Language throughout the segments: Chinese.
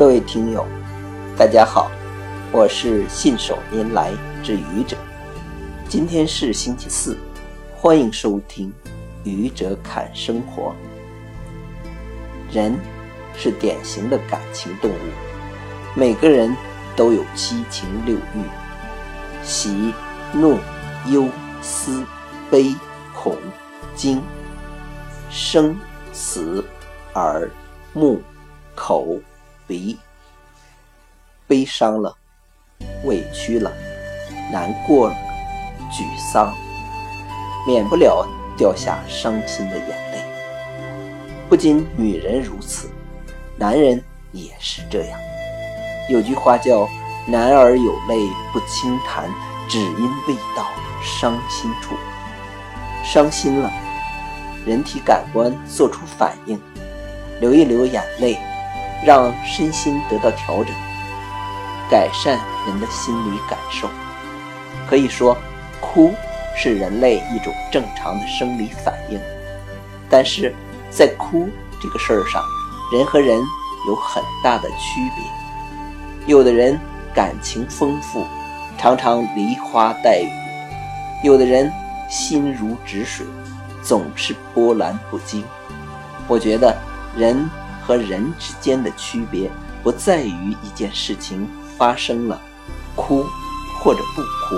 各位听友，大家好，我是信手拈来之愚者。今天是星期四，欢迎收听《愚者侃生活》。人是典型的感情动物，每个人都有七情六欲，喜、怒、忧、思、悲、恐、惊，生、死、耳、目、口。鼻，悲伤了，委屈了，难过了，沮丧，免不了掉下伤心的眼泪。不仅女人如此，男人也是这样。有句话叫“男儿有泪不轻弹，只因未到伤心处”。伤心了，人体感官做出反应，流一流眼泪。让身心得到调整，改善人的心理感受。可以说，哭是人类一种正常的生理反应。但是在哭这个事儿上，人和人有很大的区别。有的人感情丰富，常常梨花带雨；有的人心如止水，总是波澜不惊。我觉得人。和人之间的区别不在于一件事情发生了，哭或者不哭，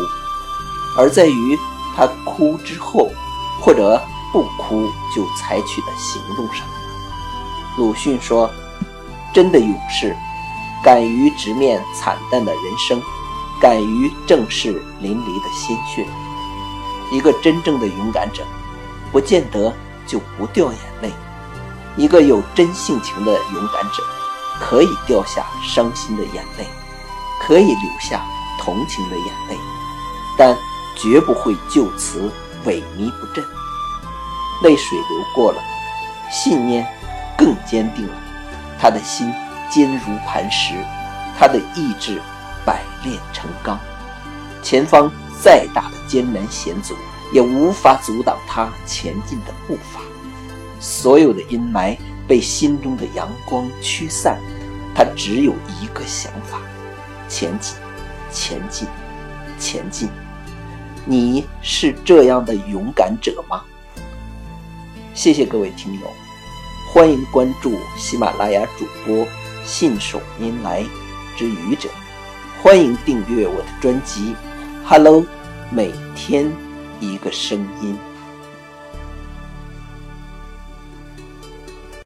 而在于他哭之后或者不哭就采取的行动上。鲁迅说：“真的勇士，敢于直面惨淡的人生，敢于正视淋漓的鲜血。一个真正的勇敢者，不见得就不掉眼泪。”一个有真性情的勇敢者，可以掉下伤心的眼泪，可以流下同情的眼泪，但绝不会就此萎靡不振。泪水流过了，信念更坚定了，他的心坚如磐石，他的意志百炼成钢。前方再大的艰难险阻，也无法阻挡他前进的步伐。所有的阴霾被心中的阳光驱散，他只有一个想法：前进，前进，前进。你是这样的勇敢者吗？谢谢各位听友，欢迎关注喜马拉雅主播信手拈来之愚者，欢迎订阅我的专辑《Hello》，每天一个声音。